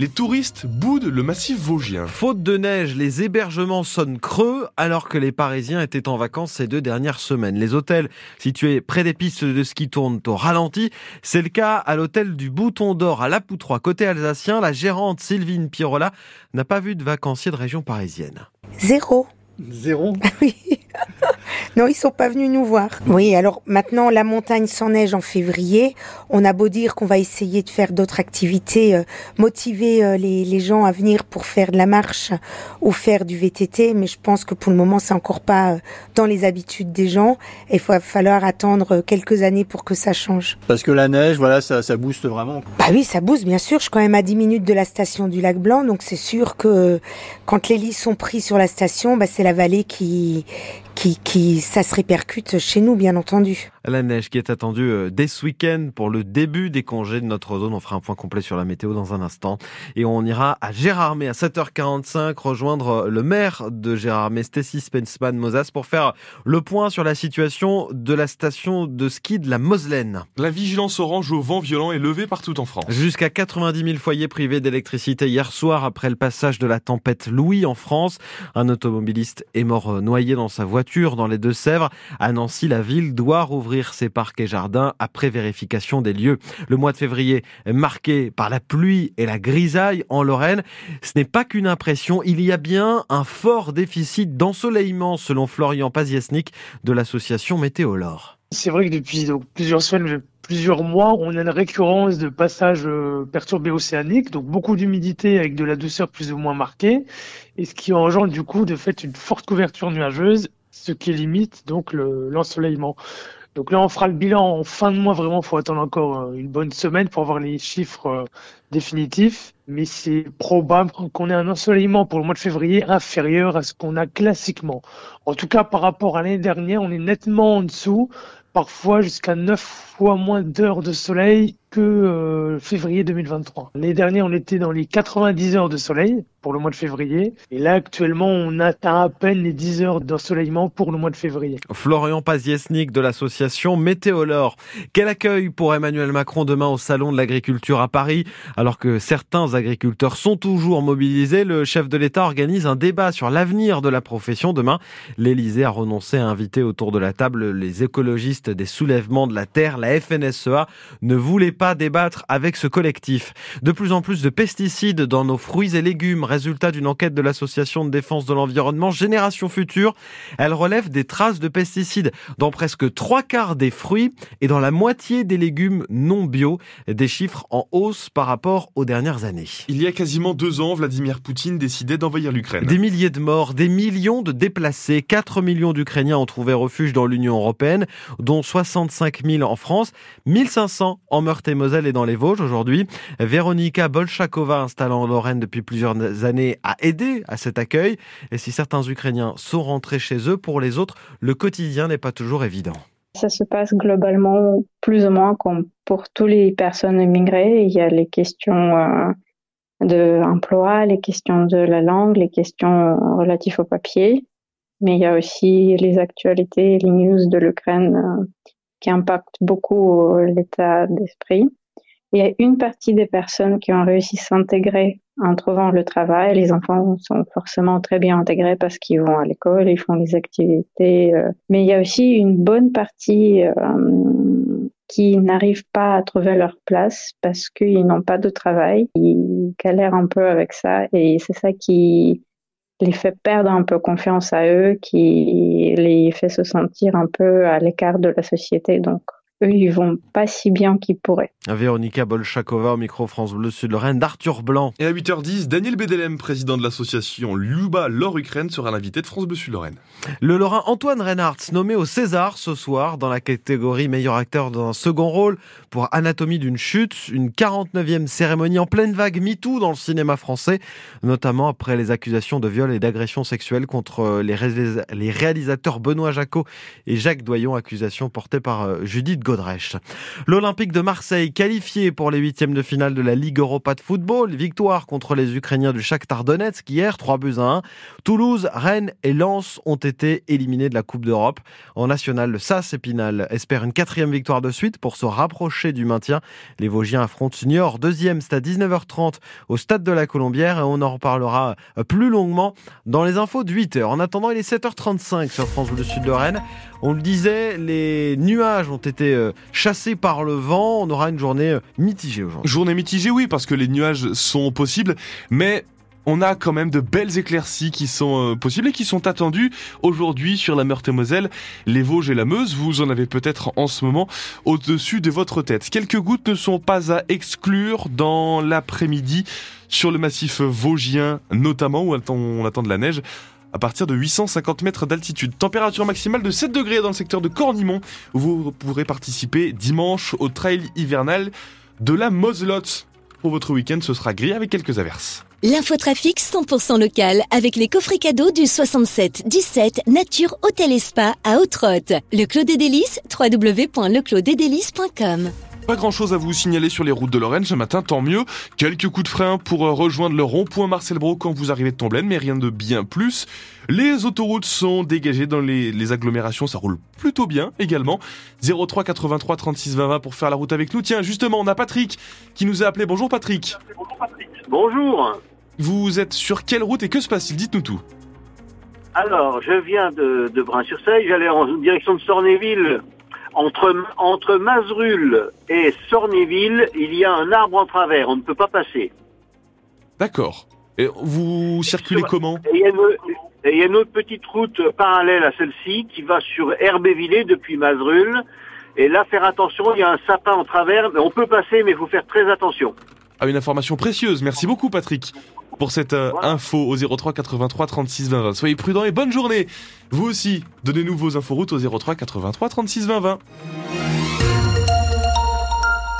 les touristes boudent le massif vosgien. Faute de neige, les hébergements sonnent creux alors que les Parisiens étaient en vacances ces deux dernières semaines. Les hôtels situés près des pistes de ski tournent au ralenti. C'est le cas à l'hôtel du Bouton d'Or à La Poutroie. Côté alsacien, la gérante Sylvine Pirola n'a pas vu de vacanciers de région parisienne. Zéro. Zéro? Oui. Non, ils sont pas venus nous voir. Oui, alors maintenant la montagne sans neige en février. On a beau dire qu'on va essayer de faire d'autres activités, euh, motiver euh, les, les, gens à venir pour faire de la marche ou faire du VTT, mais je pense que pour le moment c'est encore pas euh, dans les habitudes des gens. Il va falloir attendre quelques années pour que ça change. Parce que la neige, voilà, ça, ça booste vraiment. Bah oui, ça booste bien sûr. Je suis quand même à 10 minutes de la station du Lac Blanc, donc c'est sûr que quand les lits sont pris sur la station, bah, c'est la vallée qui qui, qui, ça se répercute chez nous, bien entendu. La neige qui est attendue euh, dès ce week-end pour le début des congés de notre zone. On fera un point complet sur la météo dans un instant. Et on ira à Gérardmer à 7h45 rejoindre euh, le maire de Gérardmer, Stacy Spensman Mosas, pour faire le point sur la situation de la station de ski de la Moselaine. La vigilance orange au vent violent est levée partout en France. Jusqu'à 90 000 foyers privés d'électricité hier soir après le passage de la tempête Louis en France. Un automobiliste est mort euh, noyé dans sa voiture dans les Deux-Sèvres. À Nancy, la ville doit rouvrir ses parcs et jardins après vérification des lieux. Le mois de février marqué par la pluie et la grisaille en Lorraine. Ce n'est pas qu'une impression, il y a bien un fort déficit d'ensoleillement selon Florian Paziesnik de l'association Météolore. C'est vrai que depuis donc, plusieurs semaines, plusieurs mois, on a une récurrence de passages perturbés océaniques, donc beaucoup d'humidité avec de la douceur plus ou moins marquée, et ce qui engendre du coup de fait une forte couverture nuageuse, ce qui limite donc l'ensoleillement. Donc là, on fera le bilan en fin de mois. Vraiment, faut attendre encore une bonne semaine pour avoir les chiffres définitifs. Mais c'est probable qu'on ait un ensoleillement pour le mois de février inférieur à ce qu'on a classiquement. En tout cas, par rapport à l'année dernière, on est nettement en dessous. Parfois jusqu'à 9 fois moins d'heures de soleil que euh, février 2023. L'année dernière, on était dans les 90 heures de soleil pour le mois de février. Et là, actuellement, on atteint à peine les 10 heures d'ensoleillement pour le mois de février. Florian Paziesnik de l'association Météolore. Quel accueil pour Emmanuel Macron demain au Salon de l'Agriculture à Paris Alors que certains agriculteurs sont toujours mobilisés, le chef de l'État organise un débat sur l'avenir de la profession demain. L'Élysée a renoncé à inviter autour de la table les écologistes des soulèvements de la terre. La FNSEA ne voulait pas débattre avec ce collectif. De plus en plus de pesticides dans nos fruits et légumes, résultat d'une enquête de l'association de défense de l'environnement Génération Future. Elle relève des traces de pesticides dans presque trois quarts des fruits et dans la moitié des légumes non bio, des chiffres en hausse par rapport aux dernières années. Il y a quasiment deux ans, Vladimir Poutine décidait d'envahir l'Ukraine. Des milliers de morts, des millions de déplacés, 4 millions d'Ukrainiens ont trouvé refuge dans l'Union européenne, dont 65 000 en France, 1500 en Meurthe-et-Moselle et dans les Vosges aujourd'hui. Véronika Bolchakova, installant en Lorraine depuis plusieurs années, a aidé à cet accueil. Et si certains Ukrainiens sont rentrés chez eux, pour les autres, le quotidien n'est pas toujours évident. Ça se passe globalement plus ou moins comme pour toutes les personnes immigrées. Il y a les questions euh, de emploi, les questions de la langue, les questions relatives au papier. Mais il y a aussi les actualités, les news de l'Ukraine euh, qui impactent beaucoup l'état d'esprit. Il y a une partie des personnes qui ont réussi à s'intégrer en trouvant le travail. Les enfants sont forcément très bien intégrés parce qu'ils vont à l'école, ils font les activités. Euh. Mais il y a aussi une bonne partie euh, qui n'arrivent pas à trouver leur place parce qu'ils n'ont pas de travail. Ils galèrent un peu avec ça et c'est ça qui les fait perdre un peu confiance à eux, qui les fait se sentir un peu à l'écart de la société. Donc, eux, ils vont pas si bien qu'ils pourraient. Véronika Bolchakova au micro France Bleu Sud Lorraine d'Arthur Blanc. Et à 8h10, Daniel Bedelem, président de l'association Luba Lor Ukraine, sera l'invité de France Bleu Sud Lorraine. Le Lorrain Antoine Reinhardt, nommé au César ce soir dans la catégorie meilleur acteur dans un second rôle pour Anatomie d'une chute, une 49e cérémonie en pleine vague MeToo dans le cinéma français, notamment après les accusations de viol et d'agression sexuelle contre les, réalisateurs Benoît Jacot et Jacques Doyon, accusations portées par euh, Judith L'Olympique de Marseille qualifié pour les huitièmes de finale de la Ligue Europa de football. Victoire contre les Ukrainiens du Shakhtar Donetsk hier, 3 buts à 1. Toulouse, Rennes et Lens ont été éliminés de la Coupe d'Europe. En national, le SAS Épinal espère une quatrième victoire de suite pour se rapprocher du maintien. Les Vosgiens affrontent Niort, deuxième, c'est à 19h30 au stade de la Colombière et on en reparlera plus longuement dans les infos de 8h. En attendant, il est 7h35 sur France Bleu Sud de Rennes. On le disait, les nuages ont été euh, chassés par le vent. On aura une journée euh, mitigée aujourd'hui. Journée mitigée, oui, parce que les nuages sont possibles, mais on a quand même de belles éclaircies qui sont euh, possibles et qui sont attendues aujourd'hui sur la Meurthe-et-Moselle, les Vosges et la Meuse. Vous en avez peut-être en ce moment au-dessus de votre tête. Quelques gouttes ne sont pas à exclure dans l'après-midi sur le massif vosgien notamment où on attend de la neige à partir de 850 mètres d'altitude. Température maximale de 7 degrés dans le secteur de Cornimont, vous pourrez participer dimanche au trail hivernal de la Moselotte. Pour votre week-end, ce sera gris avec quelques averses. L'infotrafic 100% local avec les coffrets cadeaux du 67 17 Nature Hôtel et Spa à haute Le Clos des Délices, www.leclosdesdélices.com. Pas grand chose à vous signaler sur les routes de Lorraine ce matin, tant mieux. Quelques coups de frein pour euh, rejoindre le rond-point Marcel Bro quand vous arrivez de Tomblaine, mais rien de bien plus. Les autoroutes sont dégagées dans les, agglomérations, ça roule plutôt bien également. 03 83 36 20 20 pour faire la route avec nous. Tiens, justement, on a Patrick qui nous a appelé. Bonjour Patrick. Bonjour. Vous êtes sur quelle route et que se passe-t-il? Dites-nous tout. Alors, je viens de, de Brun-sur-Seille, j'allais en direction de Sornéville entre, entre Mazerul et Sornéville, il y a un arbre en travers, on ne peut pas passer. D'accord. Et vous circulez comment il y, a une autre petite route parallèle à celle-ci qui va sur Herbévillé depuis Mazerul. Et là, faire attention, il y a un sapin en travers, mais on peut passer, mais il faut faire très attention. Ah, une information précieuse. Merci beaucoup, Patrick pour cette euh, info au 03 83 36 20 20. Soyez prudents et bonne journée. Vous aussi, donnez-nous vos inforoutes au 03 83 36 20 20.